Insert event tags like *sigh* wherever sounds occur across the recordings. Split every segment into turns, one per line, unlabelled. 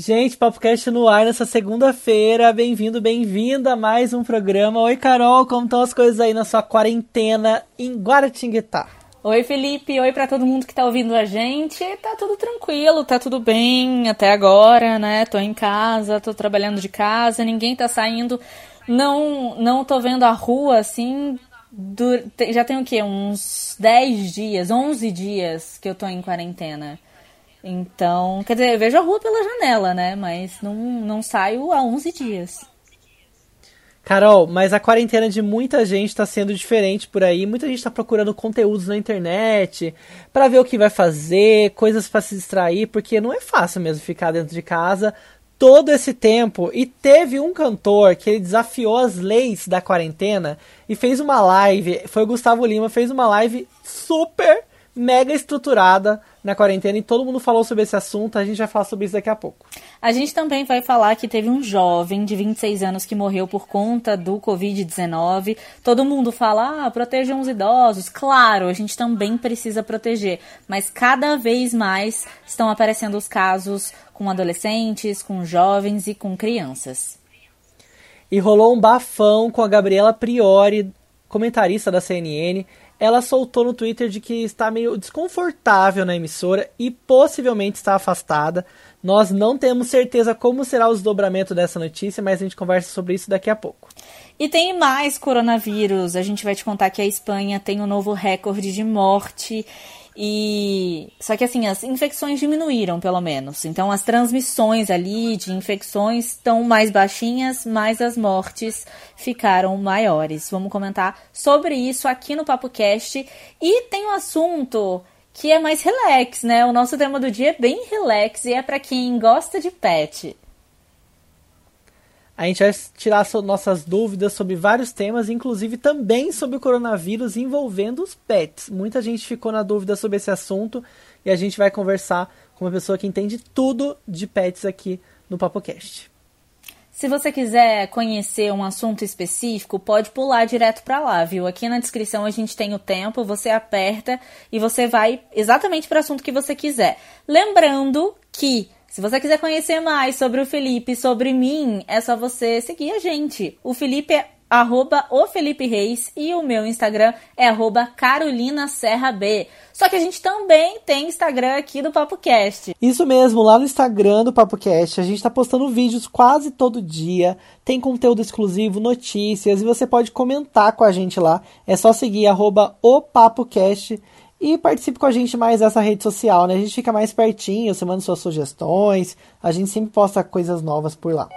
Gente, PapoCast no ar nessa segunda-feira. Bem-vindo, bem-vinda a mais um programa. Oi, Carol, como estão as coisas aí na sua quarentena em Guaratinguetá?
Oi, Felipe. Oi para todo mundo que tá ouvindo a gente. Tá tudo tranquilo, tá tudo bem até agora, né? Tô em casa, tô trabalhando de casa, ninguém tá saindo. Não, não tô vendo a rua assim. Já tem o quê? Uns 10 dias, 11 dias que eu tô em quarentena. Então, quer dizer, eu vejo a rua pela janela, né? Mas não, não saio há 11 dias.
Carol, mas a quarentena de muita gente está sendo diferente por aí. Muita gente está procurando conteúdos na internet para ver o que vai fazer, coisas para se distrair, porque não é fácil mesmo ficar dentro de casa todo esse tempo. E teve um cantor que ele desafiou as leis da quarentena e fez uma live. Foi o Gustavo Lima, fez uma live super mega estruturada na quarentena e todo mundo falou sobre esse assunto. A gente vai falar sobre isso daqui a pouco.
A gente também vai falar que teve um jovem de 26 anos que morreu por conta do Covid-19. Todo mundo fala, ah, protejam os idosos. Claro, a gente também precisa proteger, mas cada vez mais estão aparecendo os casos com adolescentes, com jovens e com crianças.
E rolou um bafão com a Gabriela Priori, comentarista da CNN ela soltou no Twitter de que está meio desconfortável na emissora e possivelmente está afastada. Nós não temos certeza como será o desdobramento dessa notícia, mas a gente conversa sobre isso daqui a pouco.
E tem mais coronavírus. A gente vai te contar que a Espanha tem um novo recorde de morte e só que assim, as infecções diminuíram pelo menos. Então as transmissões ali de infecções estão mais baixinhas, mas as mortes ficaram maiores. Vamos comentar sobre isso aqui no Papo Cast e tem um assunto que é mais relax, né? O nosso tema do dia é bem relax e é para quem gosta de pet.
A gente vai tirar nossas dúvidas sobre vários temas, inclusive também sobre o coronavírus envolvendo os pets. Muita gente ficou na dúvida sobre esse assunto e a gente vai conversar com uma pessoa que entende tudo de pets aqui no PapoCast.
Se você quiser conhecer um assunto específico, pode pular direto para lá, viu? Aqui na descrição a gente tem o tempo, você aperta e você vai exatamente para o assunto que você quiser. Lembrando que se você quiser conhecer mais sobre o Felipe, sobre mim, é só você seguir a gente. O Felipe é arroba o Felipe Reis e o meu Instagram é arroba Carolina Serra B. Só que a gente também tem Instagram aqui do PapoCast.
Isso mesmo, lá no Instagram do PapoCast a gente está postando vídeos quase todo dia, tem conteúdo exclusivo, notícias e você pode comentar com a gente lá. É só seguir arroba o e participe com a gente mais dessa rede social, né? A gente fica mais pertinho, você manda suas sugestões, a gente sempre posta coisas novas por lá.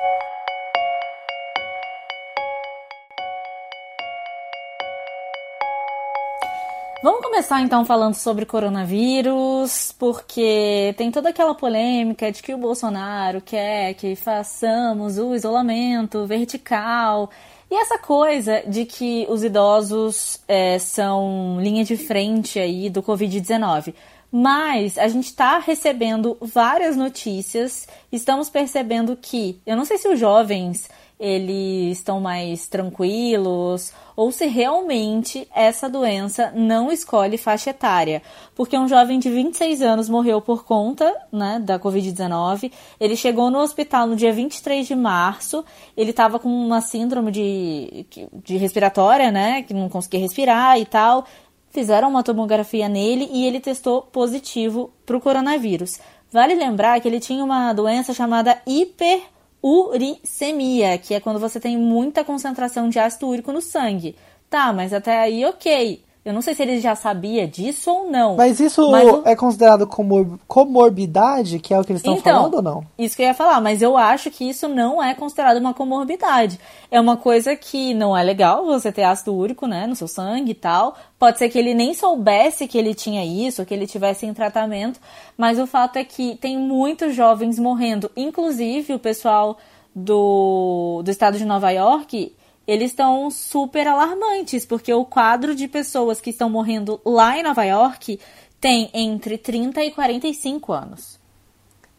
Vamos começar então falando sobre coronavírus, porque tem toda aquela polêmica de que o Bolsonaro quer que façamos o isolamento vertical e essa coisa de que os idosos é, são linha de frente aí do Covid-19. Mas a gente está recebendo várias notícias, estamos percebendo que, eu não sei se os jovens eles estão mais tranquilos ou se realmente essa doença não escolhe faixa etária. Porque um jovem de 26 anos morreu por conta né, da Covid-19. Ele chegou no hospital no dia 23 de março. Ele estava com uma síndrome de, de respiratória, né? Que não conseguia respirar e tal. Fizeram uma tomografia nele e ele testou positivo para o coronavírus. Vale lembrar que ele tinha uma doença chamada hiper uricemia, que é quando você tem muita concentração de ácido úrico no sangue. Tá, mas até aí ok. Eu não sei se ele já sabia disso ou não.
Mas isso mas é considerado comor comorbidade, que é o que eles estão então, falando ou não?
Isso que eu ia falar, mas eu acho que isso não é considerado uma comorbidade. É uma coisa que não é legal você ter ácido úrico, né, no seu sangue e tal. Pode ser que ele nem soubesse que ele tinha isso, que ele tivesse em tratamento, mas o fato é que tem muitos jovens morrendo, inclusive o pessoal do, do estado de Nova York eles estão super alarmantes, porque o quadro de pessoas que estão morrendo lá em Nova York tem entre 30 e 45 anos.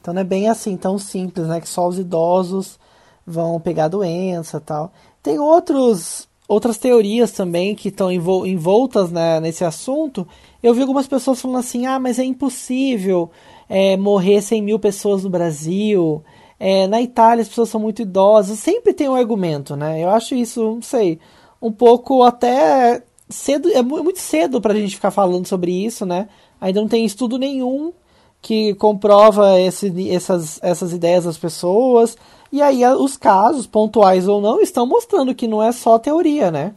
Então não é bem assim, tão simples, né? Que só os idosos vão pegar doença tal. Tem outros, outras teorias também que estão envoltas né, nesse assunto. Eu vi algumas pessoas falando assim, ah, mas é impossível é, morrer 100 mil pessoas no Brasil É, na Itália as pessoas são muito idosas, sempre tem um argumento, né? Eu acho isso, não sei, um pouco até cedo, é muito cedo pra gente ficar falando sobre isso, né? Ainda não tem estudo nenhum que comprova esse, essas, essas ideias das pessoas. E aí os casos, pontuais ou não, estão mostrando que não é só teoria, né?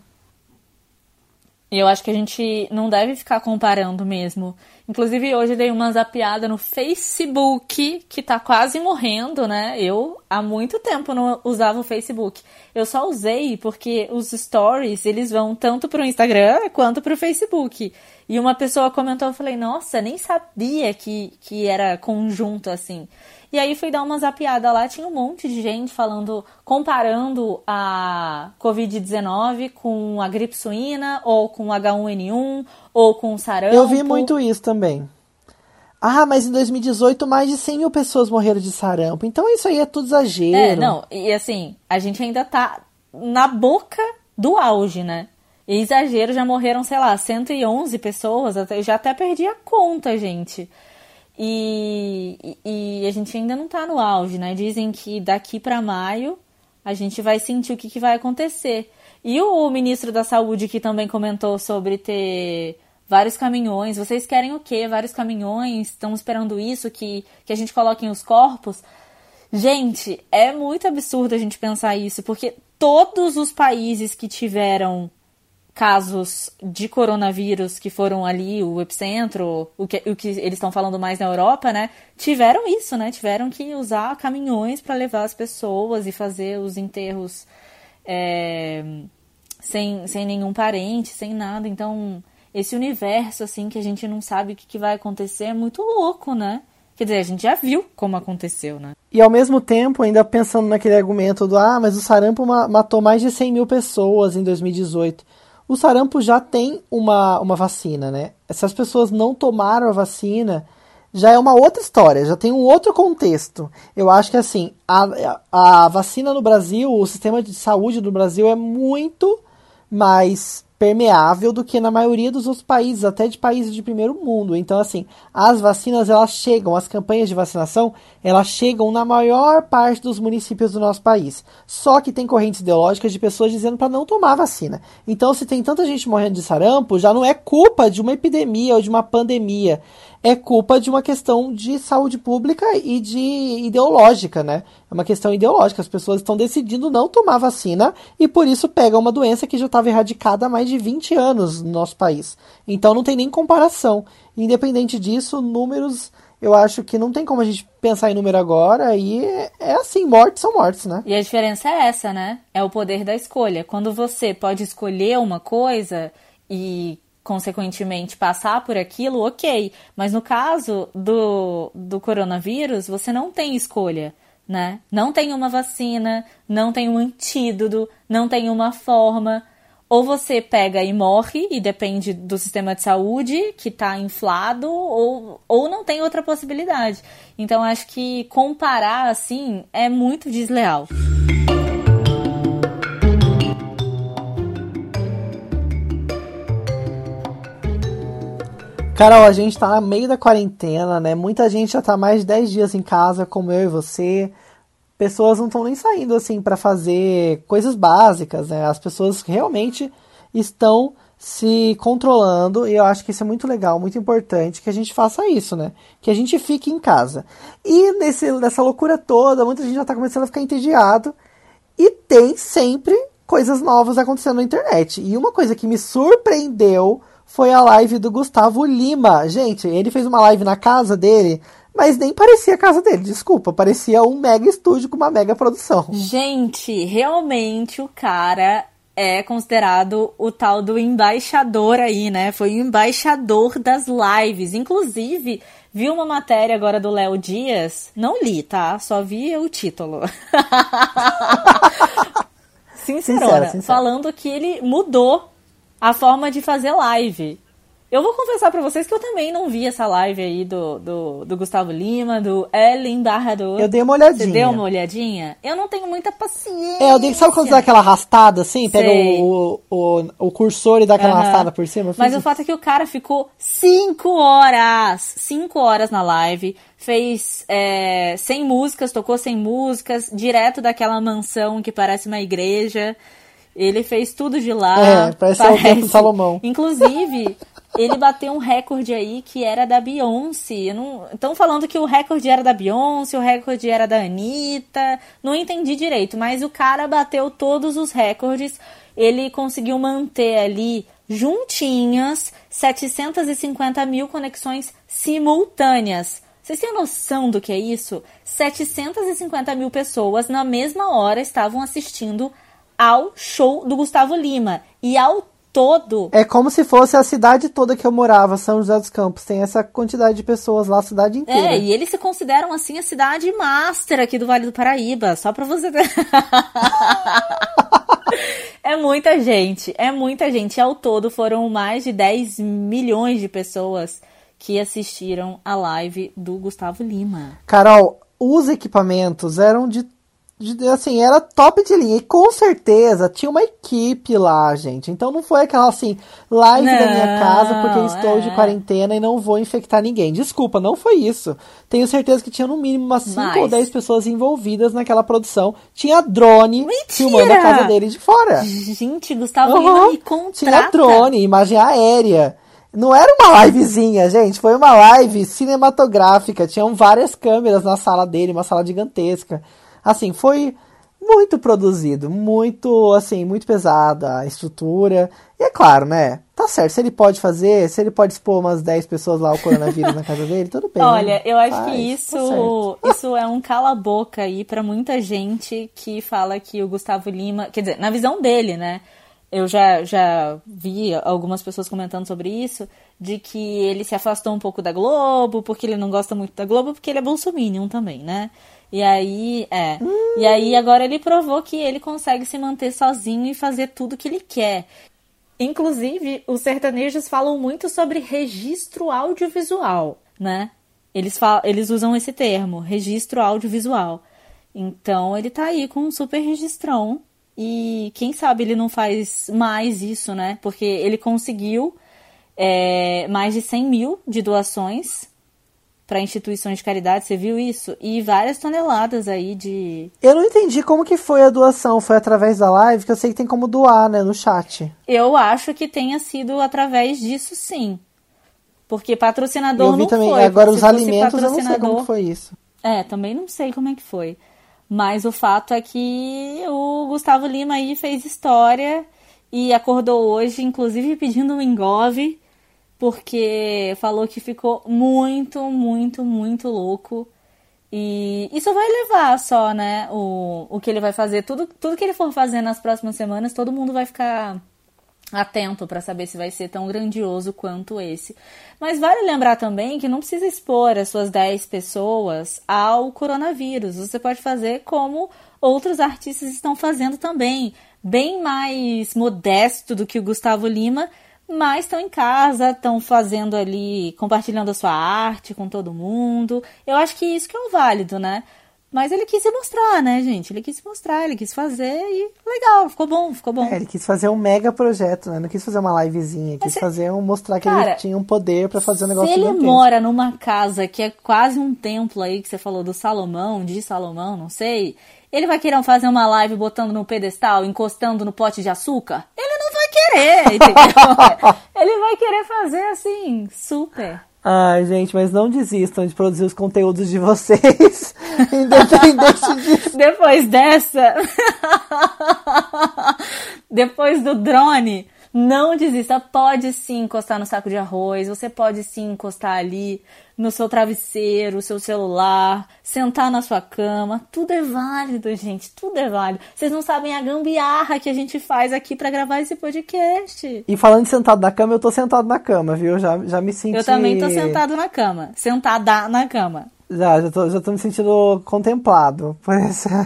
E eu acho que a gente não deve ficar comparando mesmo. Inclusive, hoje dei uma zapiada no Facebook, que tá quase morrendo, né? Eu, há muito tempo, não usava o Facebook. Eu só usei porque os stories, eles vão tanto pro Instagram quanto pro Facebook. E uma pessoa comentou, eu falei, nossa, nem sabia que, que era conjunto assim. E aí fui dar uma zapiada lá, tinha um monte de gente falando, comparando a Covid-19 com a gripe suína, ou com H1N1, ou com o sarampo.
Eu vi muito isso também. Ah, mas em 2018 mais de 100 mil pessoas morreram de sarampo. Então isso aí é tudo exagero.
É, não, e assim, a gente ainda tá na boca do auge, né? E exagero, já morreram, sei lá, 111 pessoas, eu já até perdi a conta, gente. E, e a gente ainda não está no auge, né? Dizem que daqui para maio a gente vai sentir o que, que vai acontecer. E o ministro da Saúde que também comentou sobre ter vários caminhões. Vocês querem o quê? Vários caminhões? Estão esperando isso? Que, que a gente coloque os corpos? Gente, é muito absurdo a gente pensar isso, porque todos os países que tiveram casos de coronavírus que foram ali o epicentro, o que, o que eles estão falando mais na Europa, né? Tiveram isso, né? Tiveram que usar caminhões para levar as pessoas e fazer os enterros é, sem, sem nenhum parente, sem nada. Então, esse universo, assim, que a gente não sabe o que, que vai acontecer é muito louco, né? Quer dizer, a gente já viu como aconteceu, né?
E ao mesmo tempo, ainda pensando naquele argumento do ah, mas o sarampo matou mais de 100 mil pessoas em 2018 o sarampo já tem uma, uma vacina, né? Se as pessoas não tomaram a vacina, já é uma outra história, já tem um outro contexto. Eu acho que assim, a, a vacina no Brasil, o sistema de saúde do Brasil é muito mais permeável do que na maioria dos outros países, até de países de primeiro mundo. Então, assim, as vacinas elas chegam, as campanhas de vacinação, elas chegam na maior parte dos municípios do nosso país. Só que tem correntes ideológicas de pessoas dizendo para não tomar vacina. Então, se tem tanta gente morrendo de sarampo, já não é culpa de uma epidemia ou de uma pandemia é culpa de uma questão de saúde pública e de ideológica, né? É uma questão ideológica. As pessoas estão decidindo não tomar vacina e por isso pegam uma doença que já estava erradicada há mais de 20 anos no nosso país. Então não tem nem comparação. Independente disso, números eu acho que não tem como a gente pensar em número agora e é assim, mortes são mortes, né?
E a diferença é essa, né? É o poder da escolha. Quando você pode escolher uma coisa e consequentemente passar por aquilo, ok. Mas no caso do, do coronavírus, você não tem escolha, né? Não tem uma vacina, não tem um antídoto, não tem uma forma. Ou você pega e morre, e depende do sistema de saúde, que está inflado, ou, ou não tem outra possibilidade. Então, acho que comparar assim é muito desleal.
Carol, a gente tá no meio da quarentena, né? Muita gente já tá mais de 10 dias em casa, como eu e você. Pessoas não estão nem saindo assim para fazer coisas básicas, né? As pessoas realmente estão se controlando e eu acho que isso é muito legal, muito importante que a gente faça isso, né? Que a gente fique em casa. E nesse, nessa loucura toda, muita gente já tá começando a ficar entediado e tem sempre coisas novas acontecendo na internet. E uma coisa que me surpreendeu foi a live do Gustavo Lima. Gente, ele fez uma live na casa dele, mas nem parecia a casa dele, desculpa, parecia um mega estúdio com uma mega produção.
Gente, realmente o cara é considerado o tal do embaixador aí, né? Foi o embaixador das lives. Inclusive, vi uma matéria agora do Léo Dias, não li, tá? Só vi o título. *laughs* Sincerona, sincera, sincera. falando que ele mudou a forma de fazer live. Eu vou confessar para vocês que eu também não vi essa live aí do, do, do Gustavo Lima, do Ellen Barrador.
Eu dei uma olhadinha.
Você deu uma olhadinha? Eu não tenho muita paciência.
É, eu dei, sabe quando dá aquela arrastada assim? Pega o, o, o, cursor e dá aquela uhum. arrastada por cima?
Mas o fato é que o cara ficou cinco horas, cinco horas na live, fez é, sem músicas, tocou sem músicas, direto daquela mansão que parece uma igreja. Ele fez tudo de lá.
É, parece, parece... o Salomão. *laughs*
Inclusive, ele bateu um recorde aí que era da Beyoncé. Estão falando que o recorde era da Beyoncé, o recorde era da Anitta. Não entendi direito, mas o cara bateu todos os recordes. Ele conseguiu manter ali juntinhas 750 mil conexões simultâneas. Vocês têm noção do que é isso? 750 mil pessoas na mesma hora estavam assistindo ao show do Gustavo Lima. E ao todo.
É como se fosse a cidade toda que eu morava, São José dos Campos. Tem essa quantidade de pessoas lá, a cidade inteira.
É, e eles se consideram assim a cidade master aqui do Vale do Paraíba, só pra você ter. *laughs* é muita gente, é muita gente. Ao todo foram mais de 10 milhões de pessoas que assistiram a live do Gustavo Lima.
Carol, os equipamentos eram de assim, era top de linha. E com certeza tinha uma equipe lá, gente. Então não foi aquela assim, live não, da minha casa porque eu estou é. de quarentena e não vou infectar ninguém. Desculpa, não foi isso. Tenho certeza que tinha no mínimo umas 5 ou 10 pessoas envolvidas naquela produção. Tinha drone
Mentira!
filmando a casa dele de fora.
Gente, Gustavo uhum. Me contrata.
Tinha drone, imagem aérea. Não era uma livezinha, gente. Foi uma live cinematográfica. Tinham várias câmeras na sala dele, uma sala gigantesca. Assim, foi muito produzido, muito, assim, muito pesada a estrutura. E é claro, né? Tá certo, se ele pode fazer, se ele pode expor umas 10 pessoas lá o coronavírus na casa dele, tudo bem.
Olha, eu acho Faz, que isso, tá *laughs* isso é um cala-boca aí para muita gente que fala que o Gustavo Lima, quer dizer, na visão dele, né? Eu já, já vi algumas pessoas comentando sobre isso, de que ele se afastou um pouco da Globo, porque ele não gosta muito da Globo, porque ele é bolsominion também, né? E aí, é. Hum. E aí agora ele provou que ele consegue se manter sozinho e fazer tudo que ele quer. Inclusive, os sertanejos falam muito sobre registro audiovisual, né? Eles, falam, eles usam esse termo, registro audiovisual. Então ele tá aí com um super registrão. E quem sabe ele não faz mais isso, né? Porque ele conseguiu é, mais de 100 mil de doações para instituições de caridade, você viu isso? E várias toneladas aí de.
Eu não entendi como que foi a doação. Foi através da live? Que eu sei que tem como doar, né, no chat.
Eu acho que tenha sido através disso, sim. Porque patrocinador
eu vi
não
também.
foi.
Agora os alimentos eu não sei como foi isso.
É, também não sei como é que foi. Mas o fato é que o Gustavo Lima aí fez história e acordou hoje, inclusive pedindo um engove porque falou que ficou muito, muito, muito louco. E isso vai levar só, né, o, o que ele vai fazer. Tudo, tudo que ele for fazer nas próximas semanas, todo mundo vai ficar atento para saber se vai ser tão grandioso quanto esse. Mas vale lembrar também que não precisa expor as suas 10 pessoas ao coronavírus. Você pode fazer como outros artistas estão fazendo também, bem mais modesto do que o Gustavo Lima, mas estão em casa, estão fazendo ali, compartilhando a sua arte com todo mundo. Eu acho que isso que é o válido, né? Mas ele quis se mostrar, né, gente? Ele quis se mostrar, ele quis fazer e legal, ficou bom, ficou bom.
É, ele quis fazer um mega projeto, né? Não quis fazer uma livezinha, quis fazer um mostrar que Cara, ele tinha um poder para fazer um negócio
Se ele mora numa casa que é quase um templo aí que você falou do Salomão, de Salomão, não sei, ele vai querer fazer uma live botando no pedestal, encostando no pote de açúcar? Ele não querer, entendeu? *laughs* ele vai querer fazer assim, super.
Ai, gente, mas não desistam de produzir os conteúdos de vocês, *laughs* independente disso.
Depois dessa, depois do drone, não desista. Pode sim encostar no saco de arroz, você pode sim encostar ali no seu travesseiro, seu celular, sentar na sua cama. Tudo é válido, gente. Tudo é válido. Vocês não sabem a gambiarra que a gente faz aqui para gravar esse podcast.
E falando de sentado na cama, eu tô sentado na cama, viu? Já, já me senti.
Eu também tô sentado na cama. Sentada na cama.
Já, já tô, já tô me sentindo contemplado por essa. *laughs*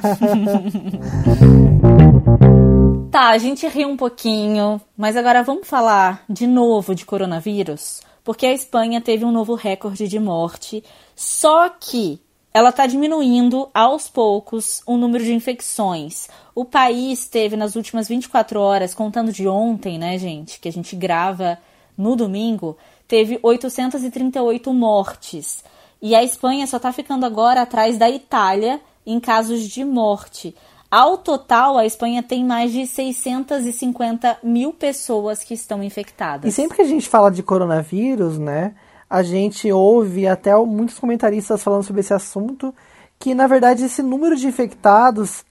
Tá, a gente riu um pouquinho, mas agora vamos falar de novo de coronavírus, porque a Espanha teve um novo recorde de morte, só que ela está diminuindo aos poucos o número de infecções. O país teve nas últimas 24 horas, contando de ontem, né, gente, que a gente grava no domingo, teve 838 mortes. E a Espanha só está ficando agora atrás da Itália em casos de morte. Ao total, a Espanha tem mais de 650 mil pessoas que estão infectadas.
E sempre que a gente fala de coronavírus, né, a gente ouve até muitos comentaristas falando sobre esse assunto, que na verdade esse número de infectados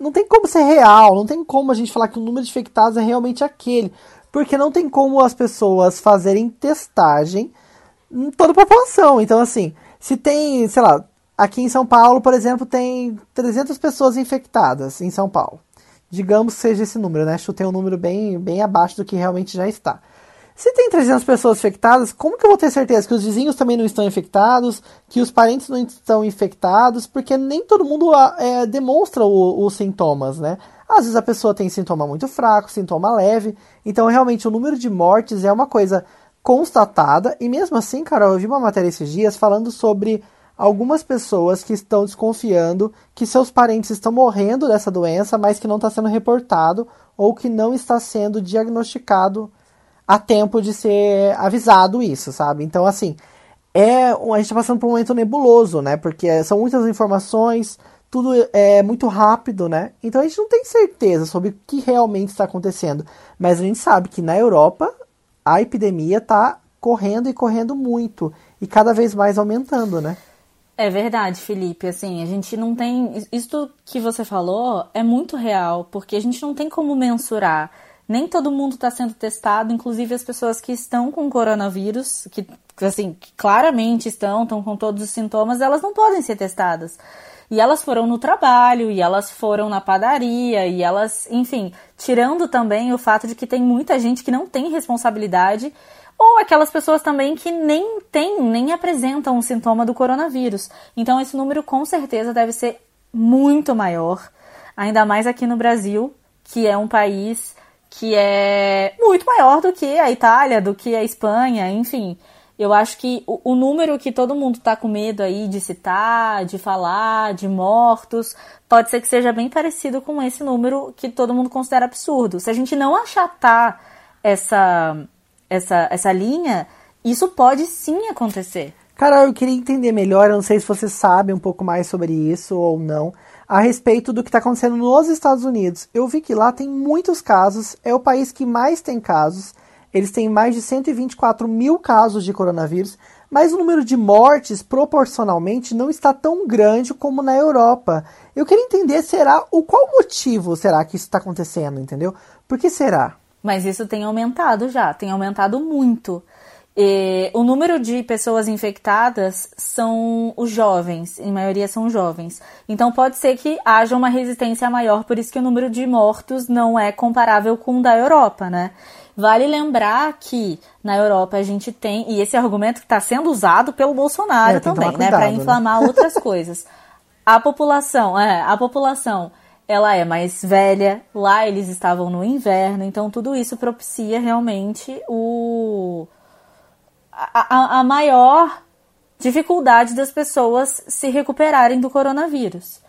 não tem como ser real, não tem como a gente falar que o número de infectados é realmente aquele, porque não tem como as pessoas fazerem testagem em toda a população. Então, assim, se tem, sei lá, aqui em São Paulo, por exemplo, tem 300 pessoas infectadas em São Paulo. Digamos que seja esse número, né? Chutei um número bem, bem abaixo do que realmente já está. Se tem 300 pessoas infectadas, como que eu vou ter certeza que os vizinhos também não estão infectados, que os parentes não estão infectados? Porque nem todo mundo ah, é, demonstra os sintomas, né? Às vezes a pessoa tem sintoma muito fraco, sintoma leve. Então, realmente, o número de mortes é uma coisa constatada. E mesmo assim, Carol, eu vi uma matéria esses dias falando sobre algumas pessoas que estão desconfiando que seus parentes estão morrendo dessa doença, mas que não está sendo reportado ou que não está sendo diagnosticado a tempo de ser avisado isso, sabe? Então, assim, é a gente está passando por um momento nebuloso, né? Porque são muitas informações, tudo é muito rápido, né? Então a gente não tem certeza sobre o que realmente está acontecendo. Mas a gente sabe que na Europa a epidemia está correndo e correndo muito e cada vez mais aumentando, né?
É verdade, Felipe. Assim, a gente não tem. Isso que você falou é muito real, porque a gente não tem como mensurar. Nem todo mundo está sendo testado, inclusive as pessoas que estão com coronavírus, que assim, que claramente estão, estão com todos os sintomas, elas não podem ser testadas. E elas foram no trabalho, e elas foram na padaria, e elas, enfim, tirando também o fato de que tem muita gente que não tem responsabilidade, ou aquelas pessoas também que nem têm, nem apresentam um sintoma do coronavírus. Então esse número com certeza deve ser muito maior, ainda mais aqui no Brasil, que é um país que é muito maior do que a Itália, do que a Espanha, enfim. Eu acho que o, o número que todo mundo está com medo aí de citar, de falar, de mortos, pode ser que seja bem parecido com esse número que todo mundo considera absurdo. Se a gente não achatar essa, essa, essa linha, isso pode sim acontecer.
Cara, eu queria entender melhor, eu não sei se você sabe um pouco mais sobre isso ou não, a respeito do que está acontecendo nos Estados Unidos. Eu vi que lá tem muitos casos, é o país que mais tem casos, eles têm mais de 124 mil casos de coronavírus, mas o número de mortes proporcionalmente não está tão grande como na Europa. Eu queria entender será o qual motivo será que isso está acontecendo, entendeu? Por que será?
Mas isso tem aumentado já, tem aumentado muito. E o número de pessoas infectadas são os jovens, em maioria são jovens. Então pode ser que haja uma resistência maior, por isso que o número de mortos não é comparável com o da Europa, né? Vale lembrar que na Europa a gente tem, e esse argumento que está sendo usado pelo Bolsonaro é, também, né, para né? inflamar né? outras coisas. A população, é, a população, ela é mais velha, lá eles estavam no inverno, então tudo isso propicia realmente o a, a, maior dificuldade das pessoas se recuperarem do coronavírus.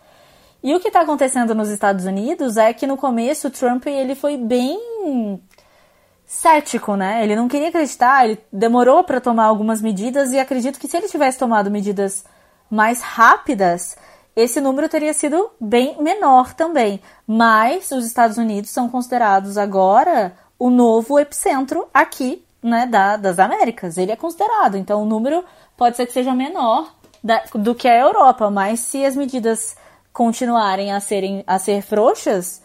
E o que está acontecendo nos Estados Unidos é que no começo o Trump ele foi bem cético, né? Ele não queria acreditar, ele demorou para tomar algumas medidas e acredito que se ele tivesse tomado medidas mais rápidas, esse número teria sido bem menor também. Mas os Estados Unidos são considerados agora o novo epicentro aqui, né, da, das Américas. Ele é considerado, então o número pode ser que seja menor da, do que a Europa, mas se as medidas continuarem a serem a ser frouxas,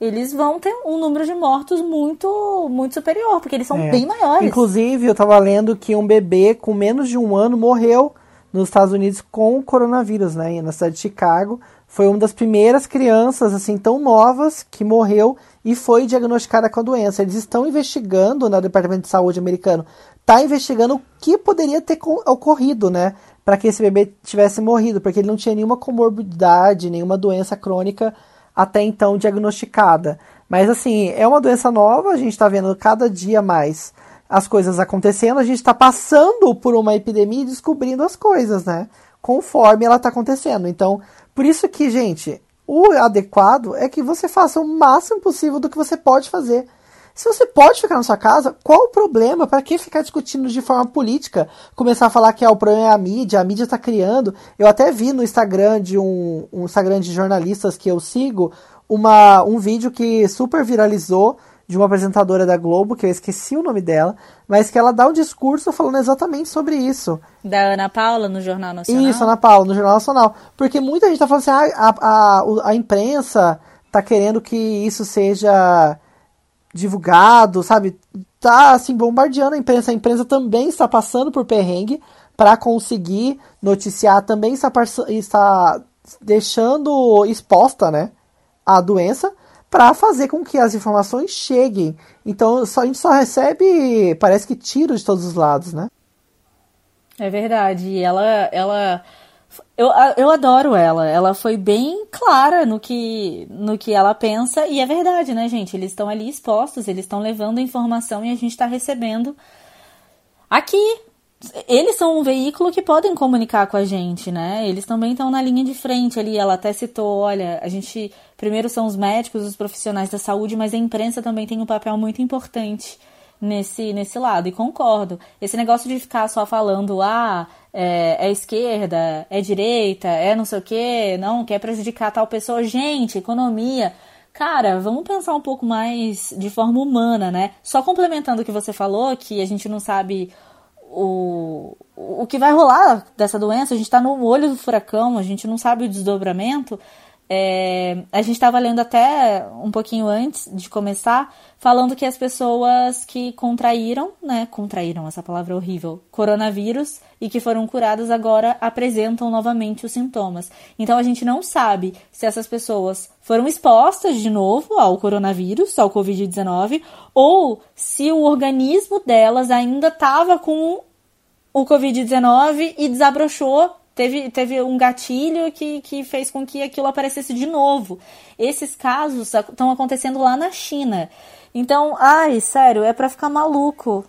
eles vão ter um número de mortos muito muito superior, porque eles são é. bem maiores.
Inclusive, eu estava lendo que um bebê com menos de um ano morreu nos Estados Unidos com o coronavírus, né? Na cidade de Chicago. Foi uma das primeiras crianças, assim, tão novas que morreu e foi diagnosticada com a doença. Eles estão investigando, né, o Departamento de Saúde americano está investigando o que poderia ter ocorrido, né? Para que esse bebê tivesse morrido, porque ele não tinha nenhuma comorbidade, nenhuma doença crônica até então diagnosticada. Mas assim, é uma doença nova, a gente está vendo cada dia mais as coisas acontecendo, a gente está passando por uma epidemia e descobrindo as coisas, né? Conforme ela está acontecendo. Então, por isso que, gente, o adequado é que você faça o máximo possível do que você pode fazer. Se você pode ficar na sua casa, qual o problema? Para que ficar discutindo de forma política? Começar a falar que é o problema é a mídia, a mídia está criando. Eu até vi no Instagram de um, um Instagram de jornalistas que eu sigo uma, um vídeo que super viralizou de uma apresentadora da Globo, que eu esqueci o nome dela, mas que ela dá um discurso falando exatamente sobre isso.
Da Ana Paula no Jornal Nacional?
Isso, Ana Paula, no Jornal Nacional. Porque muita gente tá falando assim, ah, a, a, a imprensa tá querendo que isso seja divulgado, sabe? Tá assim bombardeando a imprensa. A imprensa também está passando por perrengue para conseguir noticiar, também está, está deixando exposta, né, a doença para fazer com que as informações cheguem. Então só, a gente só recebe, parece que tiro de todos os lados, né?
É verdade. E ela, ela, eu, eu adoro ela. Ela foi bem clara no que, no que ela pensa e é verdade, né, gente? Eles estão ali expostos, eles estão levando informação e a gente está recebendo aqui eles são um veículo que podem comunicar com a gente, né? Eles também estão na linha de frente ali. Ela até citou, olha, a gente primeiro são os médicos, os profissionais da saúde, mas a imprensa também tem um papel muito importante nesse nesse lado. E concordo. Esse negócio de ficar só falando, ah, é, é esquerda, é direita, é não sei o quê, não quer prejudicar tal pessoa, gente, economia. Cara, vamos pensar um pouco mais de forma humana, né? Só complementando o que você falou, que a gente não sabe o, o que vai rolar dessa doença, a gente está no olho do furacão, a gente não sabe o desdobramento. É, a gente estava lendo até um pouquinho antes de começar, falando que as pessoas que contraíram, né, contraíram essa palavra horrível, coronavírus e que foram curadas agora apresentam novamente os sintomas. Então a gente não sabe se essas pessoas foram expostas de novo ao coronavírus, ao Covid-19, ou se o organismo delas ainda estava com o Covid-19 e desabrochou teve, teve um gatilho que, que fez com que aquilo aparecesse de novo. Esses casos estão acontecendo lá na China. Então, ai, sério, é para ficar maluco.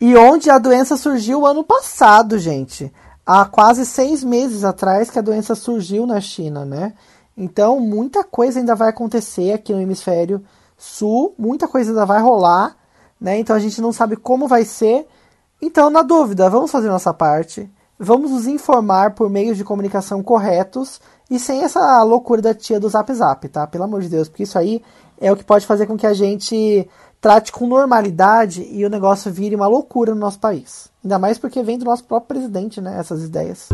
E onde a doença surgiu ano passado, gente. Há quase seis meses atrás que a doença surgiu na China, né? Então, muita coisa ainda vai acontecer aqui no hemisfério sul, muita coisa ainda vai rolar, né? Então a gente não sabe como vai ser. Então, na dúvida, vamos fazer nossa parte vamos nos informar por meios de comunicação corretos e sem essa loucura da tia do Zap Zap, tá? Pelo amor de Deus, porque isso aí é o que pode fazer com que a gente trate com normalidade e o negócio vire uma loucura no nosso país. Ainda mais porque vem do nosso próprio presidente, né? Essas ideias.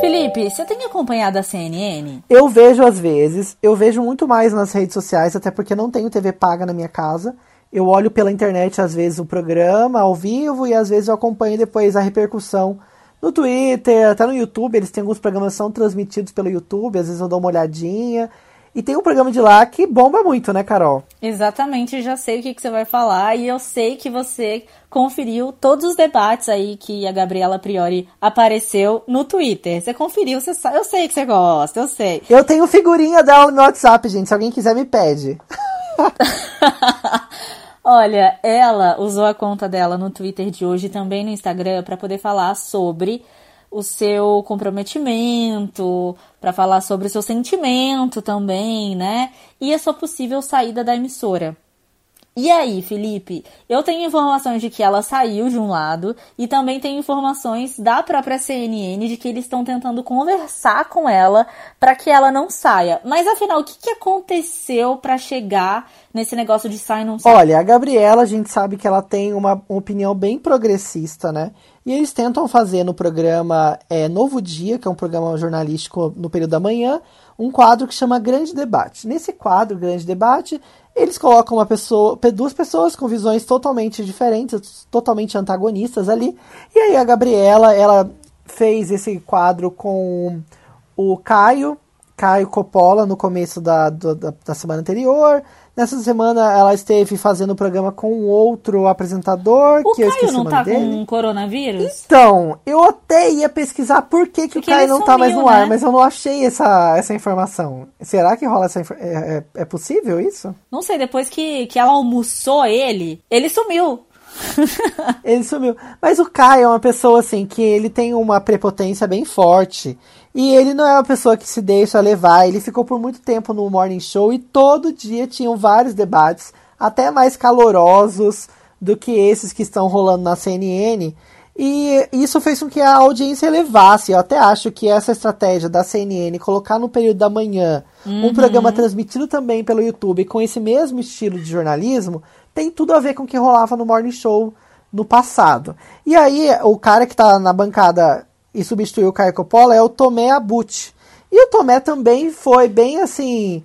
Felipe, você tem acompanhado a CNN?
Eu vejo às vezes, eu vejo muito mais nas redes sociais, até porque não tenho TV paga na minha casa eu olho pela internet às vezes o programa ao vivo e às vezes eu acompanho depois a repercussão no Twitter, até no YouTube, eles têm alguns programas que são transmitidos pelo YouTube, às vezes eu dou uma olhadinha. E tem um programa de lá que bomba muito, né, Carol?
Exatamente, já sei o que, que você vai falar e eu sei que você conferiu todos os debates aí que a Gabriela Priori apareceu no Twitter. Você conferiu, você sabe, eu sei que você gosta, eu sei.
Eu tenho figurinha dela no WhatsApp, gente, se alguém quiser me pede. *laughs*
Olha, ela usou a conta dela no Twitter de hoje e também no Instagram para poder falar sobre o seu comprometimento, para falar sobre o seu sentimento também, né? E a sua possível saída da emissora. E aí, Felipe? Eu tenho informações de que ela saiu de um lado e também tenho informações da própria CNN de que eles estão tentando conversar com ela para que ela não saia. Mas afinal, o que, que aconteceu para chegar nesse negócio de sai não sai?
Olha, a Gabriela, a gente sabe que ela tem uma, uma opinião bem progressista, né? E eles tentam fazer no programa é, Novo Dia, que é um programa jornalístico no período da manhã, um quadro que chama Grande Debate. Nesse quadro, Grande Debate, eles colocam uma pessoa, duas pessoas com visões totalmente diferentes, totalmente antagonistas ali. E aí a Gabriela, ela fez esse quadro com o Caio, Caio Coppola no começo da, do, da, da, semana anterior. Nessa semana ela esteve fazendo o programa com outro apresentador.
O
que eu
Caio não tá
dele.
com coronavírus?
Então, eu até ia pesquisar por que, que
Porque
o Caio não tá mais no
sumiu,
ar,
né?
mas eu não achei essa, essa informação. Será que rola essa é, é, é possível isso?
Não sei, depois que, que ela almoçou ele, ele sumiu. *laughs*
Ele sumiu. Mas o Caio é uma pessoa assim que ele tem uma prepotência bem forte. E ele não é uma pessoa que se deixa levar. Ele ficou por muito tempo no morning show e todo dia tinham vários debates, até mais calorosos do que esses que estão rolando na CNN. E isso fez com que a audiência elevasse. Eu até acho que essa estratégia da CNN colocar no período da manhã um programa transmitido também pelo YouTube com esse mesmo estilo de jornalismo tem tudo a ver com o que rolava no Morning Show no passado. E aí, o cara que tá na bancada e substituiu o Caio Coppola é o Tomé Abut. E o Tomé também foi bem assim,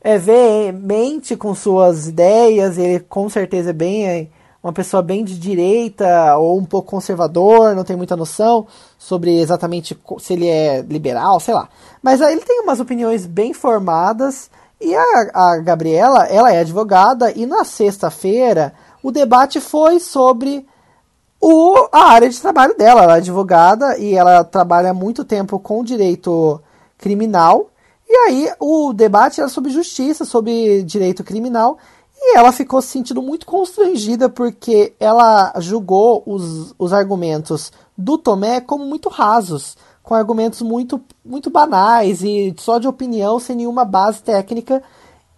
é, veemente com suas ideias, ele com certeza é bem é, uma pessoa bem de direita ou um pouco conservador, não tem muita noção sobre exatamente se ele é liberal, sei lá. Mas aí ele tem umas opiniões bem formadas e a, a Gabriela, ela é advogada e na sexta-feira o debate foi sobre o, a área de trabalho dela. Ela é advogada e ela trabalha muito tempo com direito criminal. E aí o debate era sobre justiça, sobre direito criminal. E ela ficou se sentindo muito constrangida porque ela julgou os, os argumentos do Tomé como muito rasos, com argumentos muito, muito banais e só de opinião, sem nenhuma base técnica.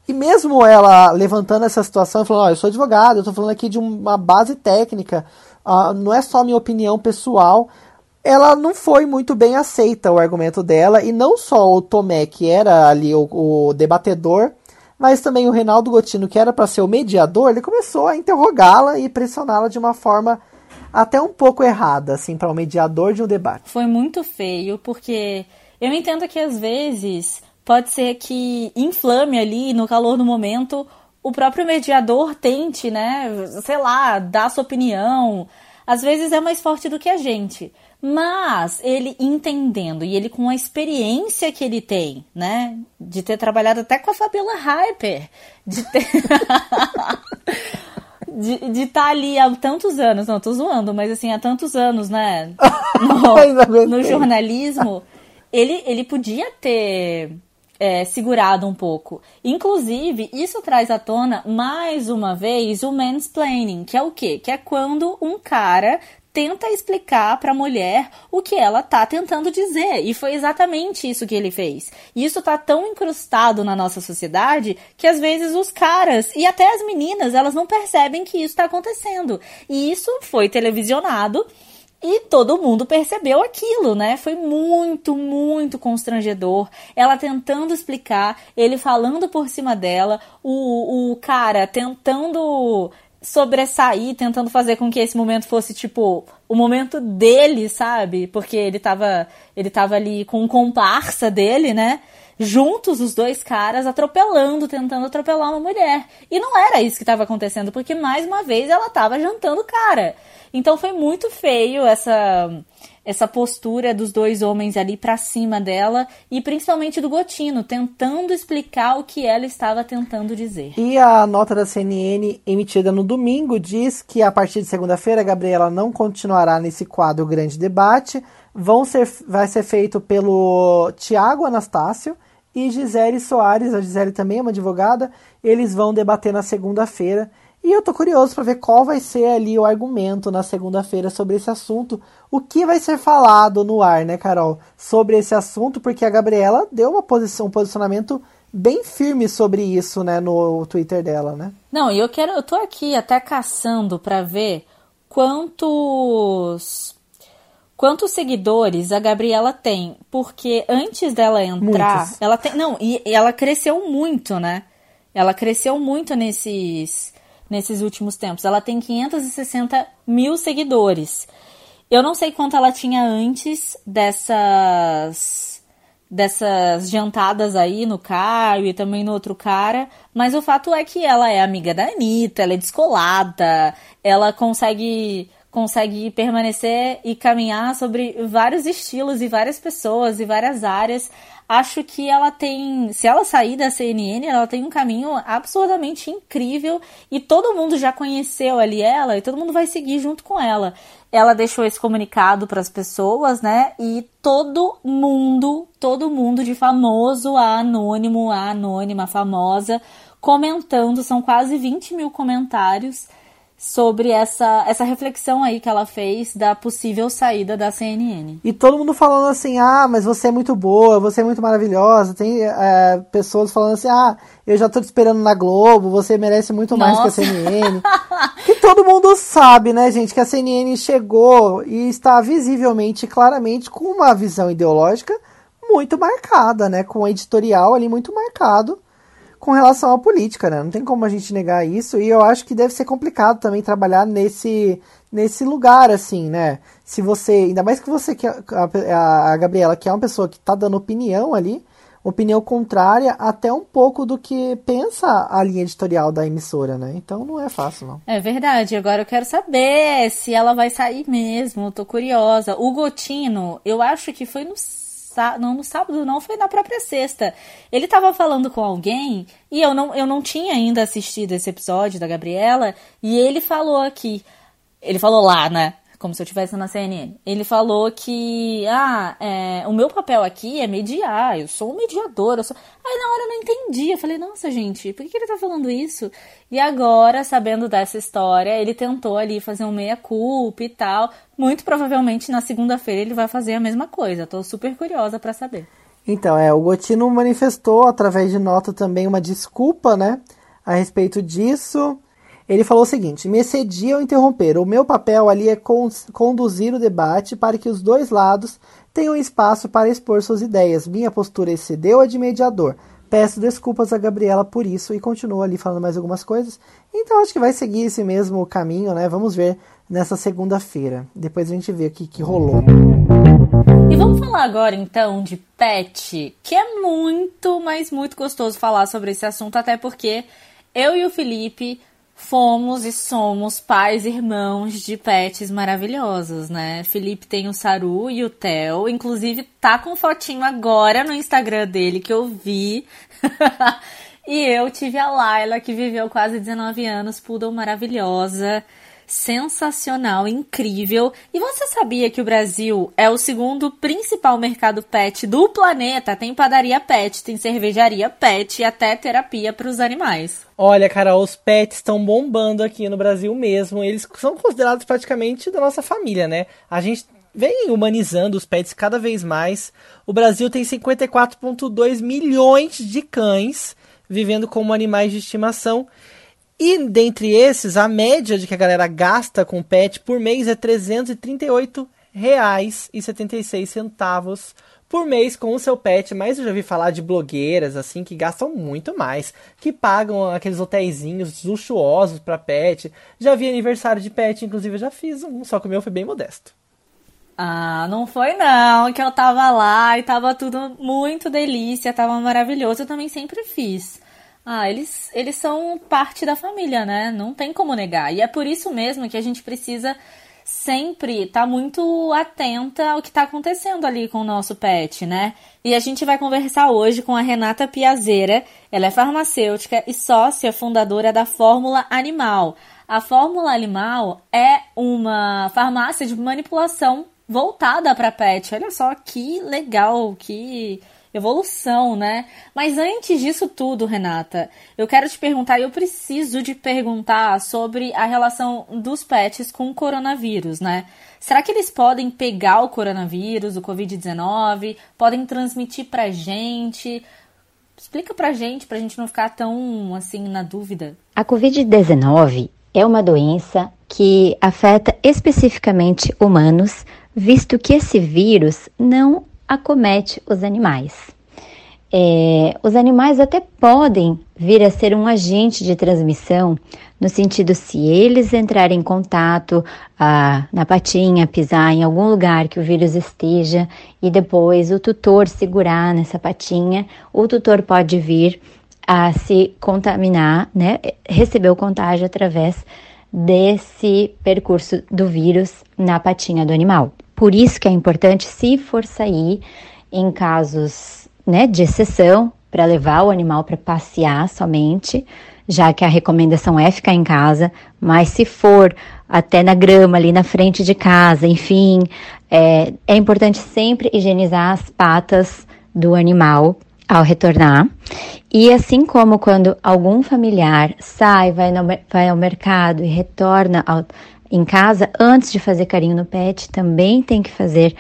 E mesmo ela levantando essa situação, falando, ó, eu sou advogado, eu tô falando aqui de uma base técnica, ah, não é só minha opinião pessoal, ela não foi muito bem aceita o argumento dela, e não só o Tomé, que era ali o, o debatedor, mas também o Reinaldo Gotino, que era para ser o mediador, ele começou a interrogá-la e pressioná-la de uma forma até um pouco errada, assim, para o mediador de um debate.
Foi muito feio, porque eu entendo que às vezes pode ser que inflame ali no calor do momento o próprio mediador tente, né, sei lá, dar sua opinião. Às vezes é mais forte do que a gente. Mas ele entendendo e ele com a experiência que ele tem, né, de ter trabalhado até com a Fabiola Hyper, de ter *laughs* de estar ali há tantos anos, não, tô zoando, mas assim, há tantos anos, né, *laughs* no, no jornalismo, ele, ele podia ter é, segurado um pouco. Inclusive, isso traz à tona, mais uma vez, o mansplaining, que é o quê? Que é quando um cara tenta explicar para a mulher o que ela tá tentando dizer. E foi exatamente isso que ele fez. E isso tá tão incrustado na nossa sociedade que às vezes os caras e até as meninas, elas não percebem que isso tá acontecendo. E isso foi televisionado e todo mundo percebeu aquilo, né? Foi muito, muito constrangedor. Ela tentando explicar, ele falando por cima dela, o, o cara tentando sobressair, tentando fazer com que esse momento fosse tipo o momento dele, sabe? Porque ele tava, ele tava ali com um comparsa dele, né? Juntos os dois caras atropelando, tentando atropelar uma mulher. E não era isso que estava acontecendo, porque mais uma vez ela tava jantando o cara. Então foi muito feio essa essa postura dos dois homens ali pra cima dela e principalmente do Gotino, tentando explicar o que ela estava tentando dizer.
E a nota da CNN emitida no domingo diz que a partir de segunda-feira Gabriela não continuará nesse quadro Grande Debate. Vão ser, vai ser feito pelo Tiago Anastácio e Gisele Soares. A Gisele também é uma advogada. Eles vão debater na segunda-feira. E eu tô curioso para ver qual vai ser ali o argumento na segunda-feira sobre esse assunto. O que vai ser falado no ar, né, Carol? Sobre esse assunto, porque a Gabriela deu uma posição, um posicionamento bem firme sobre isso, né, no Twitter dela, né?
Não, e eu quero, eu tô aqui até caçando pra ver quantos quantos seguidores a Gabriela tem, porque antes dela entrar,
Muitos.
ela tem, não, e ela cresceu muito, né? Ela cresceu muito nesses nesses últimos tempos. Ela tem 560 mil seguidores. Eu não sei quanto ela tinha antes dessas dessas jantadas aí no Caio e também no outro cara, mas o fato é que ela é amiga da Anitta, ela é descolada, ela consegue consegue permanecer e caminhar sobre vários estilos e várias pessoas e várias áreas. Acho que ela tem, se ela sair da CNN, ela tem um caminho absurdamente incrível e todo mundo já conheceu ali ela e todo mundo vai seguir junto com ela. Ela deixou esse comunicado para as pessoas, né? E todo mundo, todo mundo de famoso a anônimo, a anônima, famosa, comentando, são quase 20 mil comentários sobre essa, essa reflexão aí que ela fez da possível saída da CNN.
E todo mundo falando assim, ah, mas você é muito boa, você é muito maravilhosa. Tem é, pessoas falando assim, ah, eu já tô te esperando na Globo, você merece muito mais Nossa. que a CNN. *laughs* que todo mundo sabe, né, gente, que a CNN chegou e está visivelmente, claramente, com uma visão ideológica muito marcada, né, com um editorial ali muito marcado com relação à política, né? Não tem como a gente negar isso. E eu acho que deve ser complicado também trabalhar nesse, nesse lugar, assim, né? Se você. Ainda mais que você, que a, a Gabriela, que é uma pessoa que tá dando opinião ali, opinião contrária até um pouco do que pensa a linha editorial da emissora, né? Então não é fácil, não.
É verdade. Agora eu quero saber se ela vai sair mesmo. Tô curiosa. O Gotino, eu acho que foi no não no sábado não, foi na própria sexta. Ele tava falando com alguém e eu não, eu não tinha ainda assistido esse episódio da Gabriela e ele falou aqui, ele falou lá, né? Como se eu estivesse na CNN. Ele falou que, ah, é, o meu papel aqui é mediar, eu sou um mediador. Eu sou... Aí na hora eu não entendi, eu falei, nossa gente, por que, que ele tá falando isso? E agora, sabendo dessa história, ele tentou ali fazer um meia-culpa e tal. Muito provavelmente na segunda-feira ele vai fazer a mesma coisa. Tô super curiosa para saber.
Então, é, o Gotino manifestou através de nota também uma desculpa, né, a respeito disso. Ele falou o seguinte: me excedi ao interromper. O meu papel ali é con conduzir o debate para que os dois lados tenham espaço para expor suas ideias. Minha postura excedeu a de mediador. Peço desculpas a Gabriela por isso e continuo ali falando mais algumas coisas. Então acho que vai seguir esse mesmo caminho, né? Vamos ver nessa segunda-feira. Depois a gente vê o que, que rolou.
E vamos falar agora então de pet, que é muito, mas muito gostoso falar sobre esse assunto, até porque eu e o Felipe fomos e somos pais e irmãos de pets maravilhosos, né? Felipe tem o Saru e o Theo, inclusive tá com fotinho agora no Instagram dele que eu vi. *laughs* e eu tive a Laila, que viveu quase 19 anos, poodle maravilhosa sensacional, incrível. E você sabia que o Brasil é o segundo principal mercado pet do planeta? Tem padaria pet, tem cervejaria pet e até terapia para os animais.
Olha, cara, os pets estão bombando aqui no Brasil mesmo. Eles são considerados praticamente da nossa família, né? A gente vem humanizando os pets cada vez mais. O Brasil tem 54,2 milhões de cães vivendo como animais de estimação. E dentre esses, a média de que a galera gasta com pet por mês é R$ 338,76 por mês com o seu pet, mas eu já vi falar de blogueiras assim que gastam muito mais, que pagam aqueles hotéisinhos luxuosos para pet. Já vi aniversário de pet, inclusive eu já fiz um, só que o meu foi bem modesto.
Ah, não foi não, que eu tava lá e tava tudo muito delícia, tava maravilhoso. Eu também sempre fiz. Ah, eles, eles são parte da família, né? Não tem como negar. E é por isso mesmo que a gente precisa sempre estar tá muito atenta ao que está acontecendo ali com o nosso pet, né? E a gente vai conversar hoje com a Renata Piazeira. Ela é farmacêutica e sócia fundadora da Fórmula Animal. A Fórmula Animal é uma farmácia de manipulação voltada para pet. Olha só que legal, que evolução, né? Mas antes disso tudo, Renata, eu quero te perguntar, eu preciso de perguntar sobre a relação dos pets com o coronavírus, né? Será que eles podem pegar o coronavírus, o Covid-19, podem transmitir pra gente? Explica pra gente, pra gente não ficar tão assim na dúvida.
A Covid-19 é uma doença que afeta especificamente humanos, visto que esse vírus não acomete os animais. É, os animais até podem vir a ser um agente de transmissão, no sentido se eles entrarem em contato ah, na patinha, pisar em algum lugar que o vírus esteja e depois o tutor segurar nessa patinha, o tutor pode vir a se contaminar, né, receber o contágio através desse percurso do vírus na patinha do animal. Por isso que é importante, se for sair em casos né, de exceção, para levar o animal para passear somente, já que a recomendação é ficar em casa, mas se for até na grama ali na frente de casa, enfim, é, é importante sempre higienizar as patas do animal ao retornar. E assim como quando algum familiar sai, vai, no, vai ao mercado e retorna ao, em casa, antes de fazer carinho no pet, também tem que fazer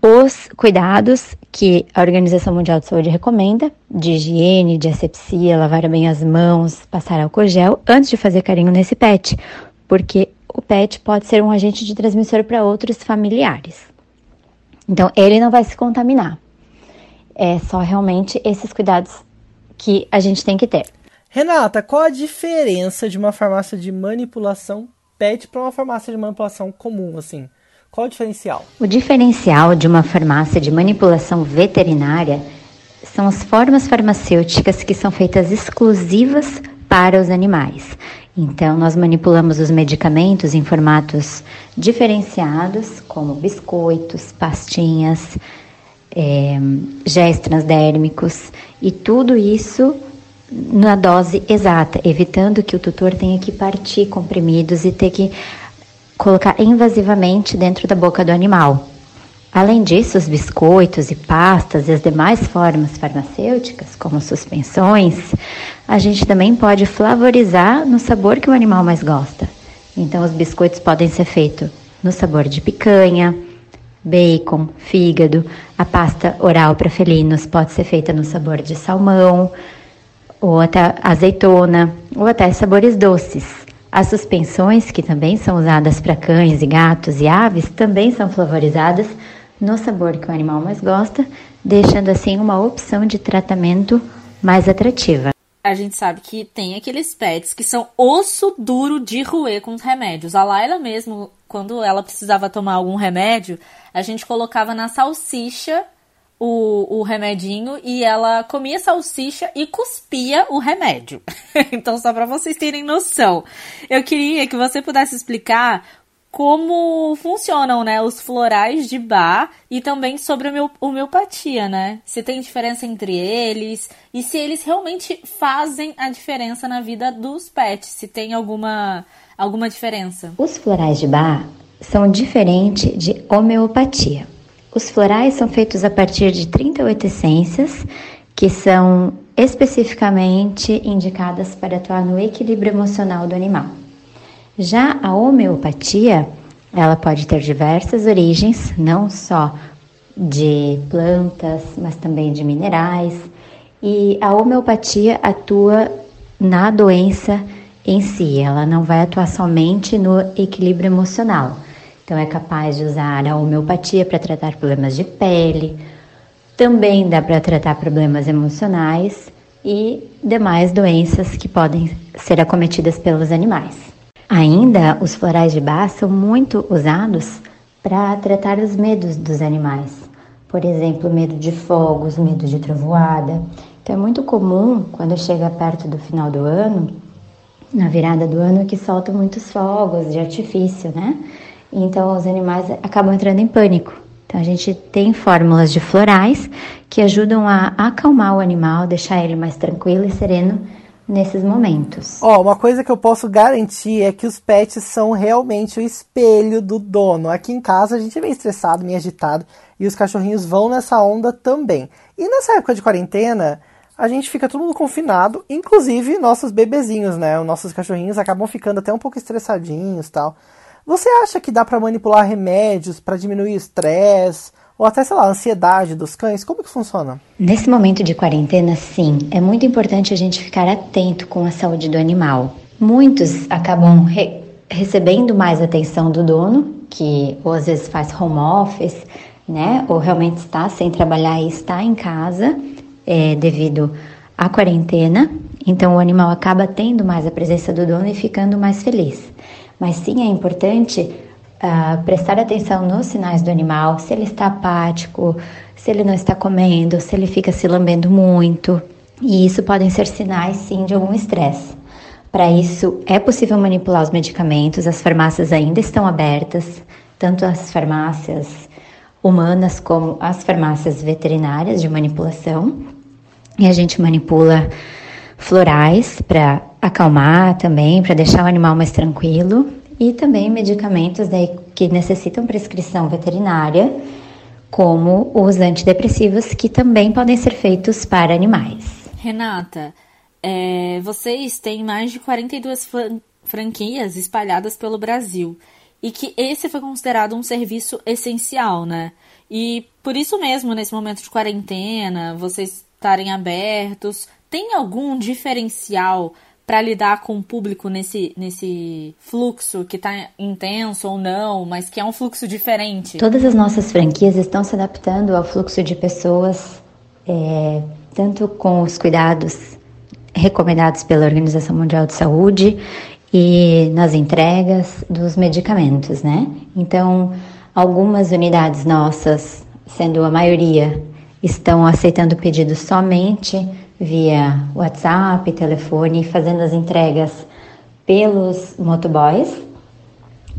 os cuidados que a Organização Mundial de Saúde recomenda, de higiene, de asepsia, lavar bem as mãos, passar álcool gel, antes de fazer carinho nesse pet, porque o pet pode ser um agente de transmissor para outros familiares. Então, ele não vai se contaminar. É só realmente esses cuidados que a gente tem que ter.
Renata, qual a diferença de uma farmácia de manipulação pet para uma farmácia de manipulação comum, assim? Qual o diferencial?
O diferencial de uma farmácia de manipulação veterinária são as formas farmacêuticas que são feitas exclusivas para os animais. Então, nós manipulamos os medicamentos em formatos diferenciados, como biscoitos, pastinhas, é, transdérmicos, e tudo isso na dose exata, evitando que o tutor tenha que partir comprimidos e ter que colocar invasivamente dentro da boca do animal. Além disso, os biscoitos e pastas e as demais formas farmacêuticas, como suspensões, a gente também pode flavorizar no sabor que o animal mais gosta. Então, os biscoitos podem ser feitos no sabor de picanha, bacon, fígado. A pasta oral para felinos pode ser feita no sabor de salmão, ou até azeitona, ou até sabores doces. As suspensões, que também são usadas para cães e gatos e aves, também são flavorizadas no sabor que o animal mais gosta, deixando assim uma opção de tratamento mais atrativa.
A gente sabe que tem aqueles pets que são osso duro de roer com os remédios. A Laila mesmo, quando ela precisava tomar algum remédio, a gente colocava na salsicha o, o remedinho e ela comia salsicha e cuspia o remédio. *laughs* então, só para vocês terem noção, eu queria que você pudesse explicar como funcionam, né, os florais de bar e também sobre a homeopatia, né? Se tem diferença entre eles e se eles realmente fazem a diferença na vida dos pets, se tem alguma alguma diferença.
Os florais de bar são diferentes de homeopatia. Os florais são feitos a partir de 38 essências que são especificamente indicadas para atuar no equilíbrio emocional do animal. Já a homeopatia, ela pode ter diversas origens, não só de plantas, mas também de minerais. E a homeopatia atua na doença em si, ela não vai atuar somente no equilíbrio emocional. Então, é capaz de usar a homeopatia para tratar problemas de pele, também dá para tratar problemas emocionais e demais doenças que podem ser acometidas pelos animais. Ainda, os florais de Bach são muito usados para tratar os medos dos animais. Por exemplo, medo de fogos, medo de trovoada. Então, é muito comum, quando chega perto do final do ano, na virada do ano, que soltam muitos fogos de artifício, né? Então os animais acabam entrando em pânico. Então a gente tem fórmulas de florais que ajudam a acalmar o animal, deixar ele mais tranquilo e sereno nesses momentos.
Ó, oh, uma coisa que eu posso garantir é que os pets são realmente o espelho do dono. Aqui em casa a gente é meio estressado, meio agitado, e os cachorrinhos vão nessa onda também. E nessa época de quarentena, a gente fica todo mundo confinado, inclusive nossos bebezinhos, né? Os nossos cachorrinhos acabam ficando até um pouco estressadinhos, tal. Você acha que dá para manipular remédios para diminuir o estresse ou até, sei lá, a ansiedade dos cães? Como que funciona?
Nesse momento de quarentena, sim, é muito importante a gente ficar atento com a saúde do animal. Muitos acabam re recebendo mais atenção do dono, que ou às vezes faz home office, né? Ou realmente está sem trabalhar e está em casa é, devido à quarentena. Então o animal acaba tendo mais a presença do dono e ficando mais feliz. Mas sim é importante uh, prestar atenção nos sinais do animal, se ele está apático, se ele não está comendo, se ele fica se lambendo muito. E isso podem ser sinais sim de algum estresse. Para isso, é possível manipular os medicamentos, as farmácias ainda estão abertas, tanto as farmácias humanas como as farmácias veterinárias de manipulação. E a gente manipula florais para acalmar também, para deixar o animal mais tranquilo, e também medicamentos daí que necessitam prescrição veterinária, como os antidepressivos, que também podem ser feitos para animais.
Renata, é, vocês têm mais de 42 franquias espalhadas pelo Brasil e que esse foi considerado um serviço essencial, né? E por isso mesmo, nesse momento de quarentena, vocês estarem abertos, tem algum diferencial para lidar com o público nesse, nesse fluxo que está intenso ou não, mas que é um fluxo diferente?
Todas as nossas franquias estão se adaptando ao fluxo de pessoas, é, tanto com os cuidados recomendados pela Organização Mundial de Saúde e nas entregas dos medicamentos, né? Então, algumas unidades nossas, sendo a maioria, estão aceitando pedidos somente via WhatsApp, telefone, fazendo as entregas pelos motoboys.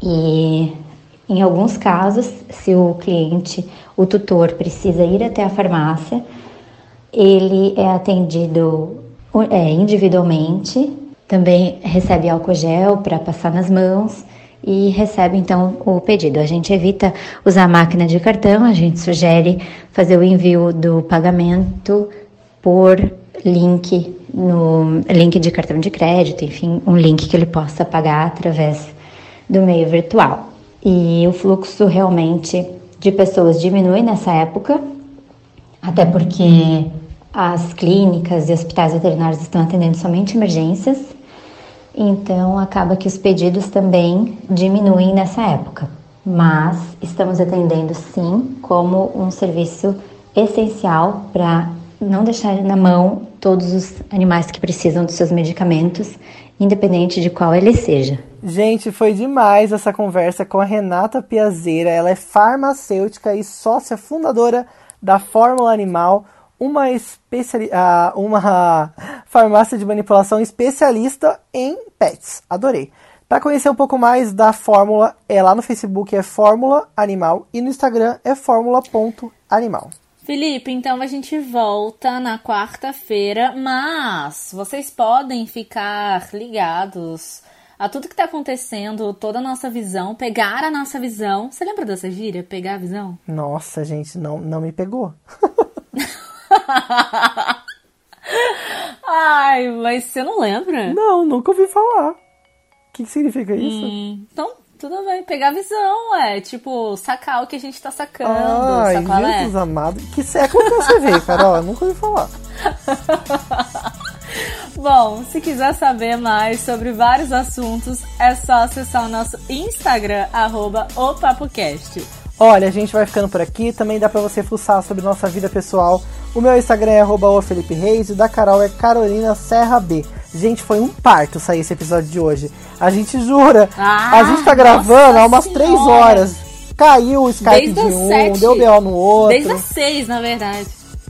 E em alguns casos, se o cliente, o tutor, precisa ir até a farmácia, ele é atendido é, individualmente, também recebe álcool gel para passar nas mãos e recebe então o pedido. A gente evita usar máquina de cartão, a gente sugere fazer o envio do pagamento por link no link de cartão de crédito, enfim, um link que ele possa pagar através do meio virtual. E o fluxo realmente de pessoas diminui nessa época, até porque as clínicas e hospitais veterinários estão atendendo somente emergências, então acaba que os pedidos também diminuem nessa época. Mas estamos atendendo sim como um serviço essencial para não deixar na mão todos os animais que precisam dos seus medicamentos, independente de qual ele seja.
Gente, foi demais essa conversa com a Renata Piazeira. Ela é farmacêutica e sócia fundadora da Fórmula Animal, uma, especiali uma *laughs* farmácia de manipulação especialista em pets. Adorei. Para conhecer um pouco mais da fórmula, é lá no Facebook é Fórmula Animal e no Instagram é fórmula.animal.
Felipe, então a gente volta na quarta-feira, mas vocês podem ficar ligados a tudo que está acontecendo, toda a nossa visão, pegar a nossa visão. Você lembra dessa gíria? Pegar a visão? *laughs*
Nossa, gente, não, não me pegou. *laughs*
Ai, mas você não lembra?
Não, nunca ouvi falar. O que, que significa isso?
Hum, então, tudo bem, pegar visão, é tipo, sacar o que a gente tá sacando.
Ai, Jesus é? amado. Que século que você veio, Carol? Eu nunca ouvi falar. *laughs*
Bom, se quiser saber mais sobre vários assuntos, é só acessar o nosso Instagram, arroba opapocast.
Olha, a gente vai ficando por aqui. Também dá para você fuçar sobre nossa vida pessoal. O meu Instagram é arroba Felipe Reis e o da Carol é Carolina Serra B. Gente, foi um parto sair esse episódio de hoje. A gente jura. Ah, a gente tá gravando há umas senhora. três horas. Caiu o Skype Desde de um, sete. deu BO no outro.
Desde as seis, na verdade.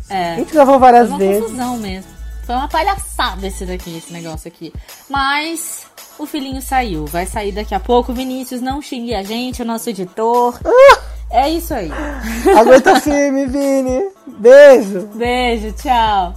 É.
A gente gravou várias
foi
uma vezes.
confusão mesmo. Foi uma palhaçada esse daqui, esse negócio aqui. Mas o filhinho saiu. Vai sair daqui a pouco. Vinícius, não xingue a gente, o nosso editor. Ah! É isso aí.
Aguenta firme, Vini. Beijo.
Beijo, tchau.